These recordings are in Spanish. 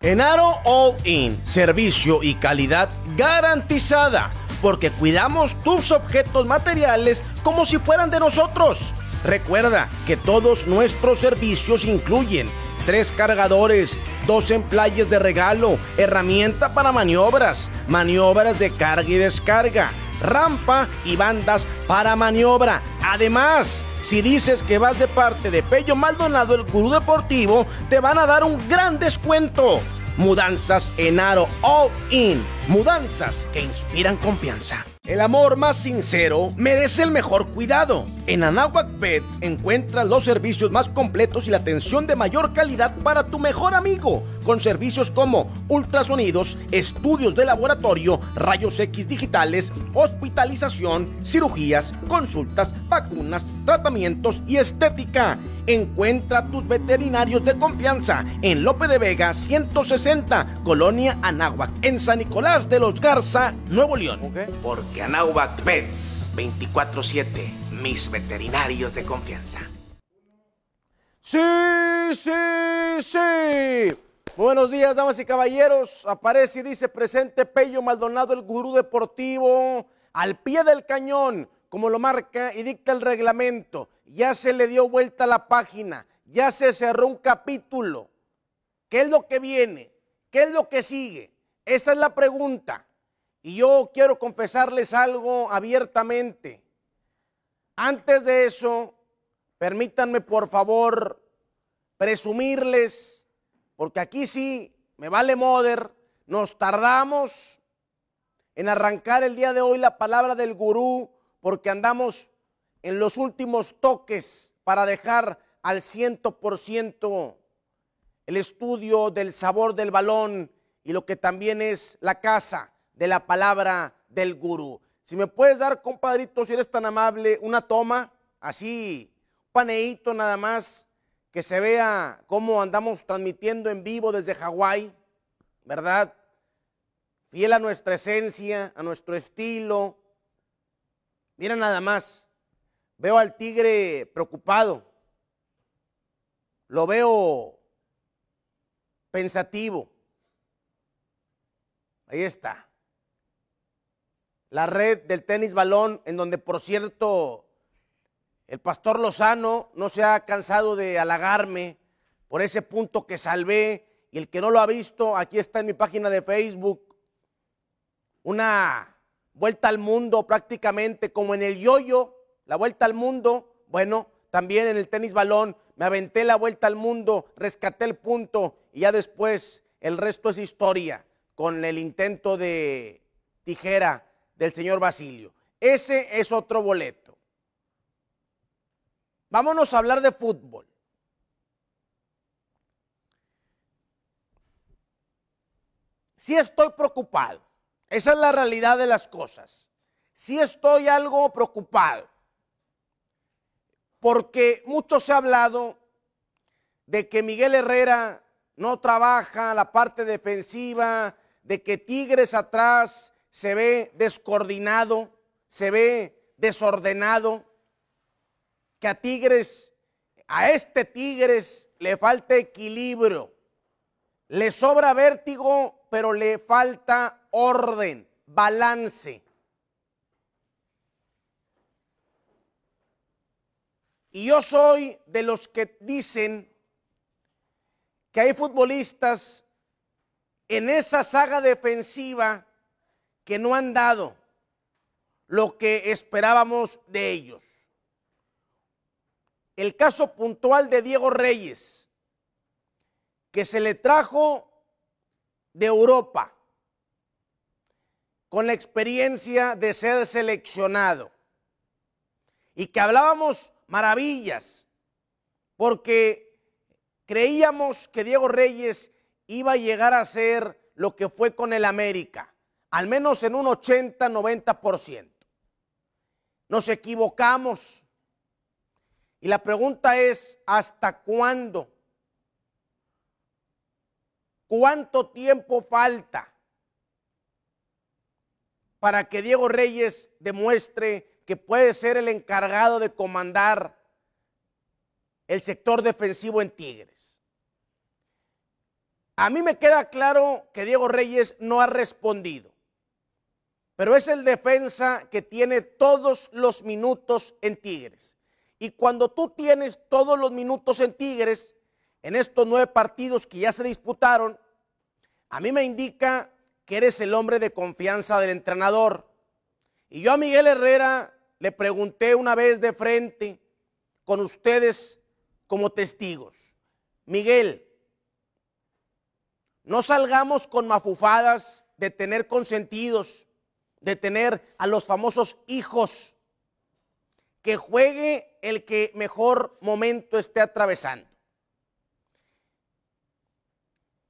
Enaro All In, servicio y calidad garantizada, porque cuidamos tus objetos materiales como si fueran de nosotros. Recuerda que todos nuestros servicios incluyen tres cargadores, dos emplayes de regalo, herramienta para maniobras, maniobras de carga y descarga, rampa y bandas para maniobra. Además, si dices que vas de parte de Pello Maldonado, el gurú deportivo, te van a dar un gran descuento. Mudanzas en Aro All In. Mudanzas que inspiran confianza. El amor más sincero merece el mejor cuidado. En Anahuac Pets encuentras los servicios más completos y la atención de mayor calidad para tu mejor amigo, con servicios como ultrasonidos, estudios de laboratorio, rayos X digitales, hospitalización, cirugías, consultas, vacunas, tratamientos y estética. Encuentra tus veterinarios de confianza en Lope de Vega 160, Colonia Anáhuac, en San Nicolás de los Garza, Nuevo León. Porque Anáhuac Pets 24-7, mis veterinarios de confianza. Sí, sí, sí. Buenos días, damas y caballeros. Aparece y dice presente Pello Maldonado, el gurú deportivo, al pie del cañón como lo marca y dicta el reglamento. Ya se le dio vuelta la página, ya se cerró un capítulo. ¿Qué es lo que viene? ¿Qué es lo que sigue? Esa es la pregunta. Y yo quiero confesarles algo abiertamente. Antes de eso, permítanme por favor presumirles, porque aquí sí me vale moder, nos tardamos en arrancar el día de hoy la palabra del gurú porque andamos en los últimos toques para dejar al ciento por ciento el estudio del sabor del balón y lo que también es la casa de la palabra del gurú. Si me puedes dar, compadrito, si eres tan amable, una toma, así, paneíto nada más, que se vea cómo andamos transmitiendo en vivo desde Hawái, ¿verdad? Fiel a nuestra esencia, a nuestro estilo, Mira nada más, veo al tigre preocupado, lo veo pensativo. Ahí está. La red del tenis balón, en donde por cierto el pastor Lozano no se ha cansado de halagarme por ese punto que salvé. Y el que no lo ha visto, aquí está en mi página de Facebook, una vuelta al mundo prácticamente como en el yoyo, la vuelta al mundo, bueno, también en el tenis balón, me aventé la vuelta al mundo, rescaté el punto y ya después el resto es historia con el intento de tijera del señor Basilio. Ese es otro boleto. Vámonos a hablar de fútbol. Sí estoy preocupado. Esa es la realidad de las cosas. Sí estoy algo preocupado, porque mucho se ha hablado de que Miguel Herrera no trabaja la parte defensiva, de que Tigres atrás se ve descoordinado, se ve desordenado, que a Tigres, a este Tigres le falta equilibrio, le sobra vértigo, pero le falta orden, balance. Y yo soy de los que dicen que hay futbolistas en esa saga defensiva que no han dado lo que esperábamos de ellos. El caso puntual de Diego Reyes, que se le trajo de Europa con la experiencia de ser seleccionado y que hablábamos maravillas porque creíamos que Diego Reyes iba a llegar a ser lo que fue con el América, al menos en un 80-90%. Nos equivocamos. Y la pregunta es, ¿hasta cuándo? ¿Cuánto tiempo falta? para que Diego Reyes demuestre que puede ser el encargado de comandar el sector defensivo en Tigres. A mí me queda claro que Diego Reyes no ha respondido, pero es el defensa que tiene todos los minutos en Tigres. Y cuando tú tienes todos los minutos en Tigres, en estos nueve partidos que ya se disputaron, a mí me indica que eres el hombre de confianza del entrenador. Y yo a Miguel Herrera le pregunté una vez de frente con ustedes como testigos, Miguel, no salgamos con mafufadas de tener consentidos, de tener a los famosos hijos. Que juegue el que mejor momento esté atravesando.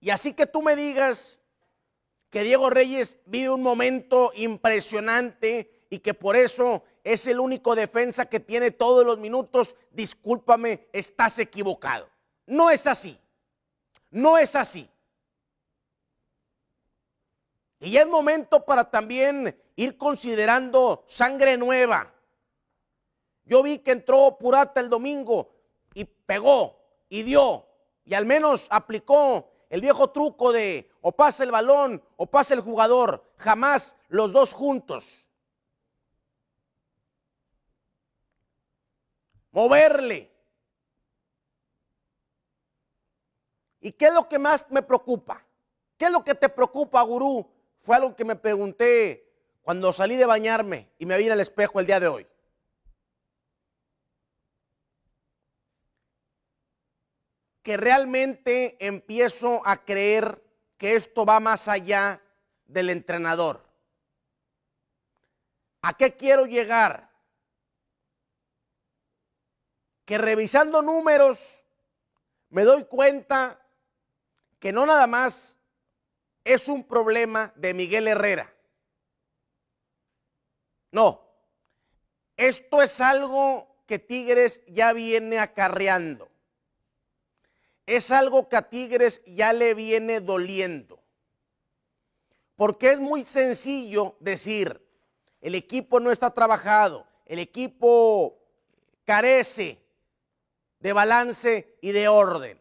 Y así que tú me digas que Diego Reyes vive un momento impresionante y que por eso es el único defensa que tiene todos los minutos, discúlpame, estás equivocado. No es así. No es así. Y ya es momento para también ir considerando sangre nueva. Yo vi que entró Purata el domingo y pegó y dio y al menos aplicó el viejo truco de o pasa el balón o pasa el jugador, jamás los dos juntos. Moverle. ¿Y qué es lo que más me preocupa? ¿Qué es lo que te preocupa, gurú? Fue algo que me pregunté cuando salí de bañarme y me vi en el espejo el día de hoy. Que realmente empiezo a creer que esto va más allá del entrenador. ¿A qué quiero llegar? Que revisando números me doy cuenta que no nada más es un problema de Miguel Herrera. No, esto es algo que Tigres ya viene acarreando. Es algo que a Tigres ya le viene doliendo. Porque es muy sencillo decir, el equipo no está trabajado, el equipo carece de balance y de orden.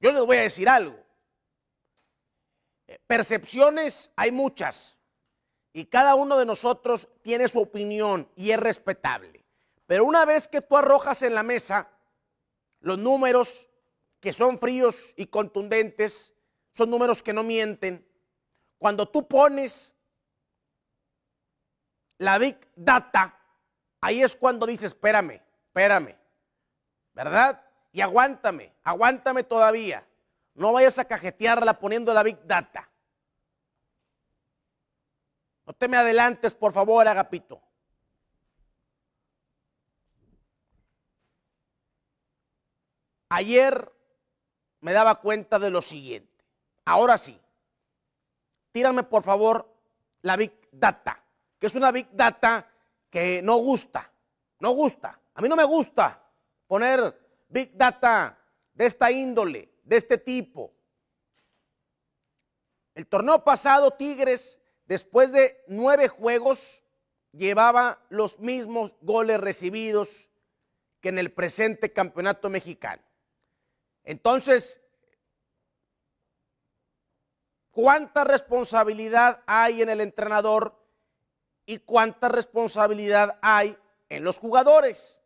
Yo les voy a decir algo. Percepciones hay muchas y cada uno de nosotros tiene su opinión y es respetable. Pero una vez que tú arrojas en la mesa los números que son fríos y contundentes, son números que no mienten, cuando tú pones la Big Data, ahí es cuando dices, espérame, espérame, ¿verdad? Y aguántame, aguántame todavía. No vayas a cajetearla poniendo la Big Data. No te me adelantes, por favor, Agapito. Ayer me daba cuenta de lo siguiente. Ahora sí, tírame por favor la Big Data, que es una Big Data que no gusta, no gusta. A mí no me gusta poner Big Data de esta índole de este tipo. El torneo pasado, Tigres, después de nueve juegos, llevaba los mismos goles recibidos que en el presente campeonato mexicano. Entonces, ¿cuánta responsabilidad hay en el entrenador y cuánta responsabilidad hay en los jugadores?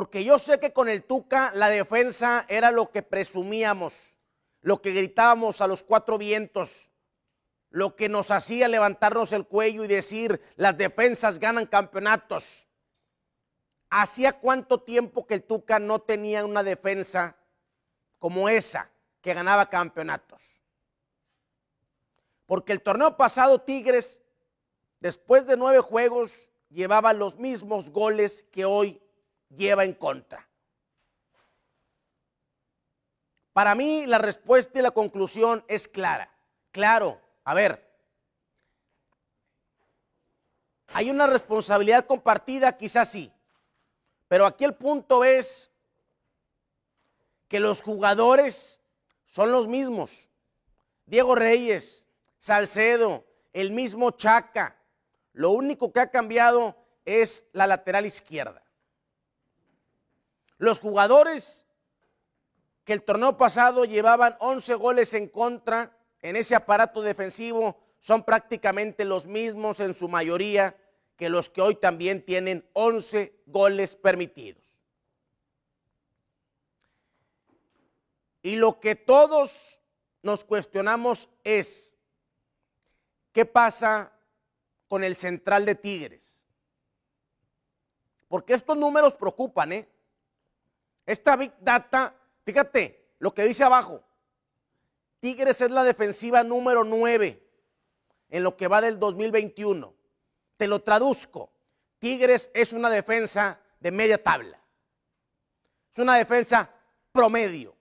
Porque yo sé que con el Tuca la defensa era lo que presumíamos, lo que gritábamos a los cuatro vientos, lo que nos hacía levantarnos el cuello y decir, las defensas ganan campeonatos. ¿Hacía cuánto tiempo que el Tuca no tenía una defensa como esa, que ganaba campeonatos? Porque el torneo pasado Tigres, después de nueve juegos, llevaba los mismos goles que hoy lleva en contra. Para mí la respuesta y la conclusión es clara. Claro, a ver, hay una responsabilidad compartida, quizás sí, pero aquí el punto es que los jugadores son los mismos. Diego Reyes, Salcedo, el mismo Chaca. Lo único que ha cambiado es la lateral izquierda. Los jugadores que el torneo pasado llevaban 11 goles en contra en ese aparato defensivo son prácticamente los mismos en su mayoría que los que hoy también tienen 11 goles permitidos. Y lo que todos nos cuestionamos es, ¿qué pasa con el central de Tigres? Porque estos números preocupan, ¿eh? Esta Big Data, fíjate lo que dice abajo, Tigres es la defensiva número 9 en lo que va del 2021. Te lo traduzco. Tigres es una defensa de media tabla. Es una defensa promedio.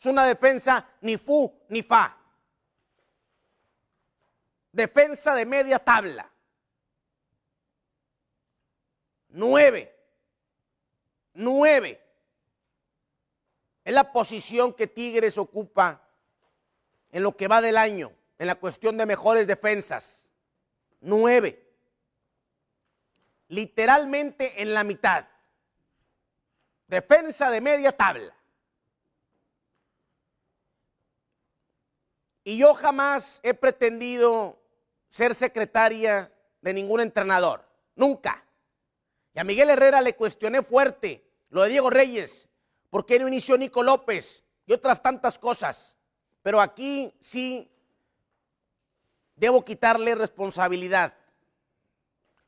Es una defensa ni fu ni fa. Defensa de media tabla. Nueve. Nueve. Es la posición que Tigres ocupa en lo que va del año, en la cuestión de mejores defensas. Nueve. Literalmente en la mitad. Defensa de media tabla. Y yo jamás he pretendido ser secretaria de ningún entrenador. Nunca. Y a Miguel Herrera le cuestioné fuerte lo de Diego Reyes. ¿Por qué no inició Nico López? Y otras tantas cosas. Pero aquí sí debo quitarle responsabilidad.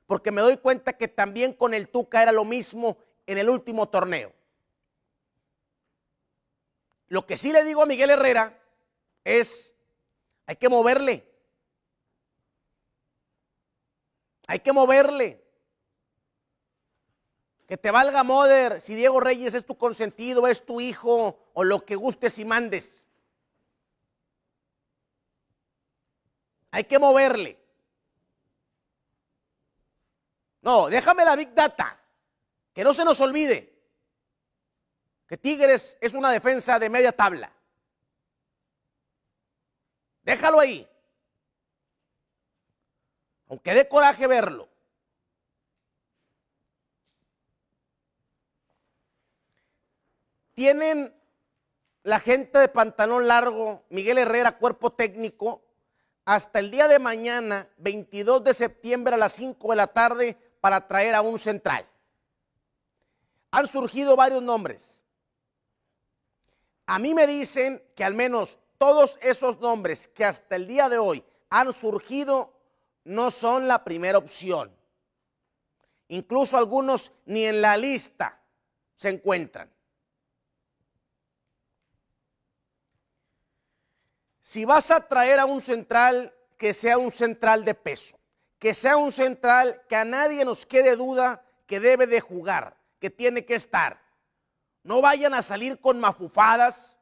Porque me doy cuenta que también con el Tuca era lo mismo en el último torneo. Lo que sí le digo a Miguel Herrera es hay que moverle. Hay que moverle. Que te valga moder si Diego Reyes es tu consentido, es tu hijo o lo que gustes y mandes. Hay que moverle. No, déjame la Big Data. Que no se nos olvide que Tigres es una defensa de media tabla. Déjalo ahí. Aunque dé coraje verlo. Tienen la gente de pantalón largo, Miguel Herrera, cuerpo técnico, hasta el día de mañana, 22 de septiembre a las 5 de la tarde, para traer a un central. Han surgido varios nombres. A mí me dicen que al menos todos esos nombres que hasta el día de hoy han surgido no son la primera opción. Incluso algunos ni en la lista se encuentran. Si vas a traer a un central, que sea un central de peso, que sea un central que a nadie nos quede duda que debe de jugar, que tiene que estar. No vayan a salir con mafufadas,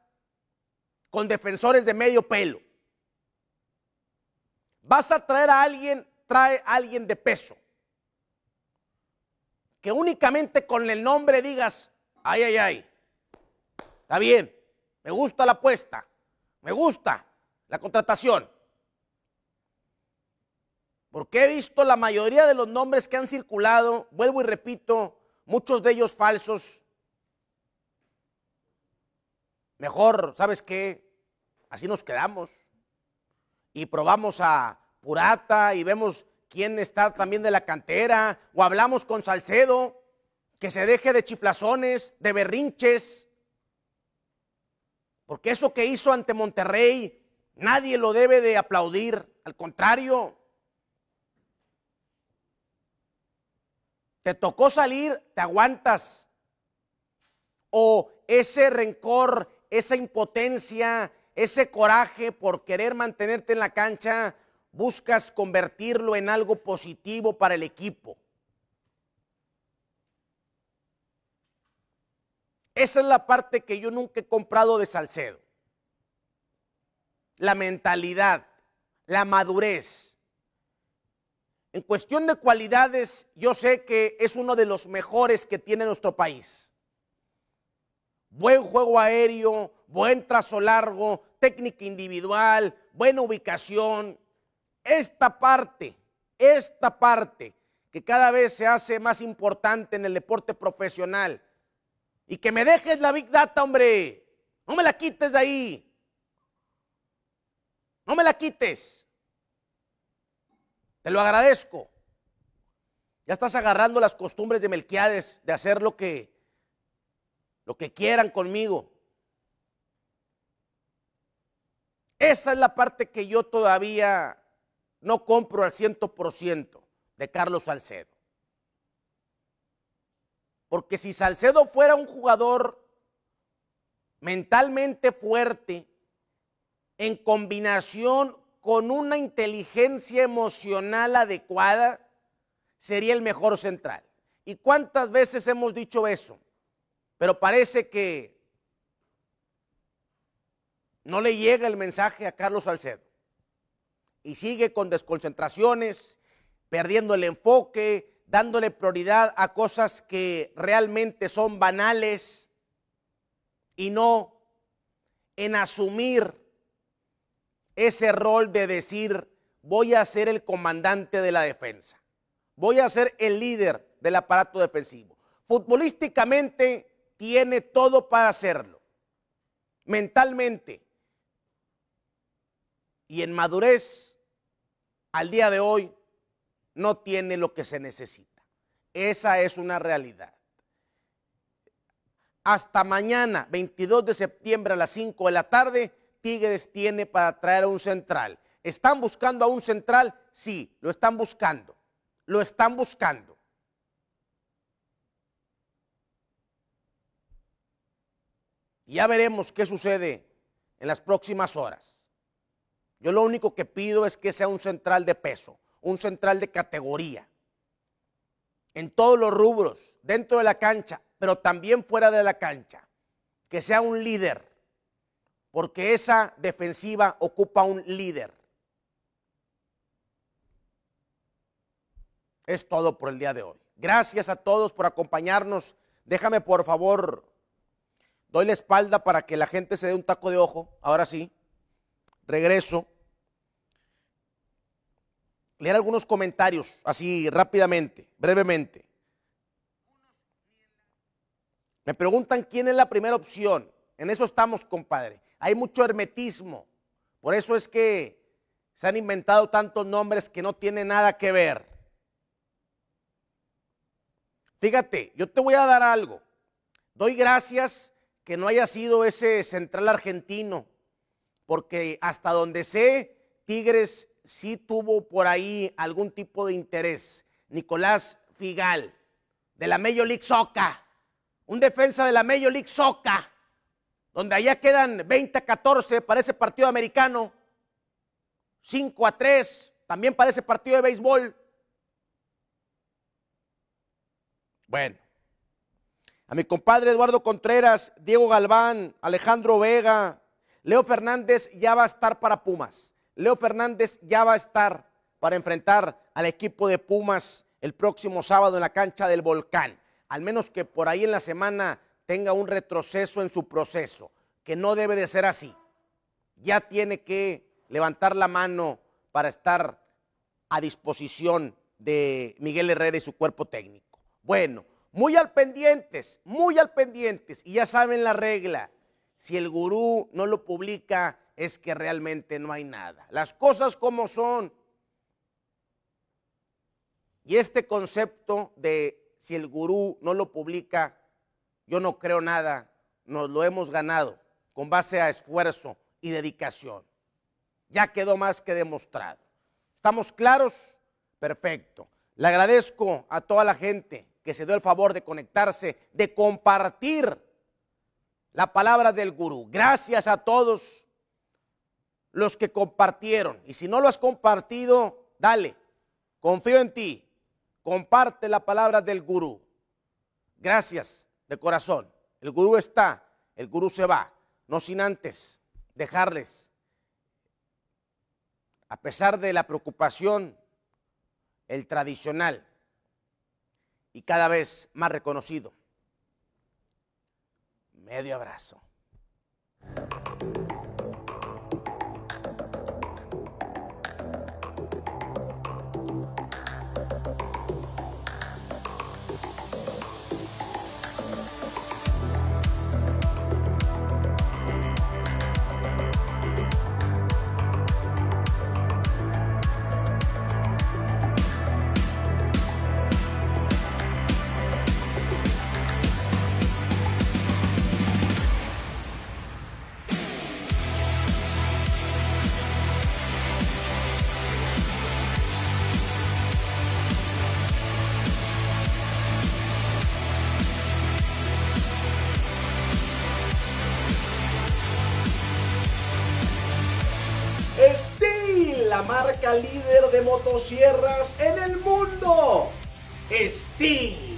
con defensores de medio pelo. Vas a traer a alguien, trae a alguien de peso. Que únicamente con el nombre digas, ay, ay, ay, está bien, me gusta la apuesta, me gusta la contratación. Porque he visto la mayoría de los nombres que han circulado, vuelvo y repito, muchos de ellos falsos. Mejor, ¿sabes qué? Así nos quedamos. Y probamos a Purata y vemos quién está también de la cantera. O hablamos con Salcedo, que se deje de chiflazones, de berrinches. Porque eso que hizo ante Monterrey, nadie lo debe de aplaudir. Al contrario. Te tocó salir, te aguantas. O ese rencor, esa impotencia, ese coraje por querer mantenerte en la cancha, buscas convertirlo en algo positivo para el equipo. Esa es la parte que yo nunca he comprado de Salcedo. La mentalidad, la madurez. En cuestión de cualidades, yo sé que es uno de los mejores que tiene nuestro país. Buen juego aéreo, buen trazo largo, técnica individual, buena ubicación. Esta parte, esta parte que cada vez se hace más importante en el deporte profesional. Y que me dejes la Big Data, hombre. No me la quites de ahí. No me la quites. Te lo agradezco. Ya estás agarrando las costumbres de Melquiades de hacer lo que lo que quieran conmigo. Esa es la parte que yo todavía no compro al ciento por ciento de Carlos Salcedo. Porque si Salcedo fuera un jugador mentalmente fuerte, en combinación con una inteligencia emocional adecuada, sería el mejor central. ¿Y cuántas veces hemos dicho eso? Pero parece que no le llega el mensaje a Carlos Salcedo. Y sigue con desconcentraciones, perdiendo el enfoque, dándole prioridad a cosas que realmente son banales y no en asumir ese rol de decir, voy a ser el comandante de la defensa, voy a ser el líder del aparato defensivo. Futbolísticamente tiene todo para hacerlo, mentalmente y en madurez, al día de hoy, no tiene lo que se necesita. Esa es una realidad. Hasta mañana, 22 de septiembre a las 5 de la tarde, Tigres tiene para traer a un central. ¿Están buscando a un central? Sí, lo están buscando. Lo están buscando. Ya veremos qué sucede en las próximas horas. Yo lo único que pido es que sea un central de peso, un central de categoría, en todos los rubros, dentro de la cancha, pero también fuera de la cancha, que sea un líder, porque esa defensiva ocupa un líder. Es todo por el día de hoy. Gracias a todos por acompañarnos. Déjame por favor, doy la espalda para que la gente se dé un taco de ojo. Ahora sí regreso, leer algunos comentarios así rápidamente, brevemente. Me preguntan quién es la primera opción. En eso estamos, compadre. Hay mucho hermetismo. Por eso es que se han inventado tantos nombres que no tienen nada que ver. Fíjate, yo te voy a dar algo. Doy gracias que no haya sido ese central argentino porque hasta donde sé, Tigres sí tuvo por ahí algún tipo de interés. Nicolás Figal, de la Major League Soccer, un defensa de la Major League Soccer, donde allá quedan 20 a 14 para ese partido americano, 5 a 3 también para ese partido de béisbol. Bueno, a mi compadre Eduardo Contreras, Diego Galván, Alejandro Vega, Leo Fernández ya va a estar para Pumas. Leo Fernández ya va a estar para enfrentar al equipo de Pumas el próximo sábado en la cancha del Volcán. Al menos que por ahí en la semana tenga un retroceso en su proceso, que no debe de ser así. Ya tiene que levantar la mano para estar a disposición de Miguel Herrera y su cuerpo técnico. Bueno, muy al pendientes, muy al pendientes, y ya saben la regla si el gurú no lo publica, es que realmente no hay nada. Las cosas como son. Y este concepto de si el gurú no lo publica, yo no creo nada, nos lo hemos ganado con base a esfuerzo y dedicación. Ya quedó más que demostrado. ¿Estamos claros? Perfecto. Le agradezco a toda la gente que se dio el favor de conectarse, de compartir la palabra del gurú. Gracias a todos los que compartieron. Y si no lo has compartido, dale. Confío en ti. Comparte la palabra del gurú. Gracias de corazón. El gurú está, el gurú se va. No sin antes dejarles, a pesar de la preocupación, el tradicional y cada vez más reconocido medio abrazo. Marca líder de motosierras en el mundo, Steve.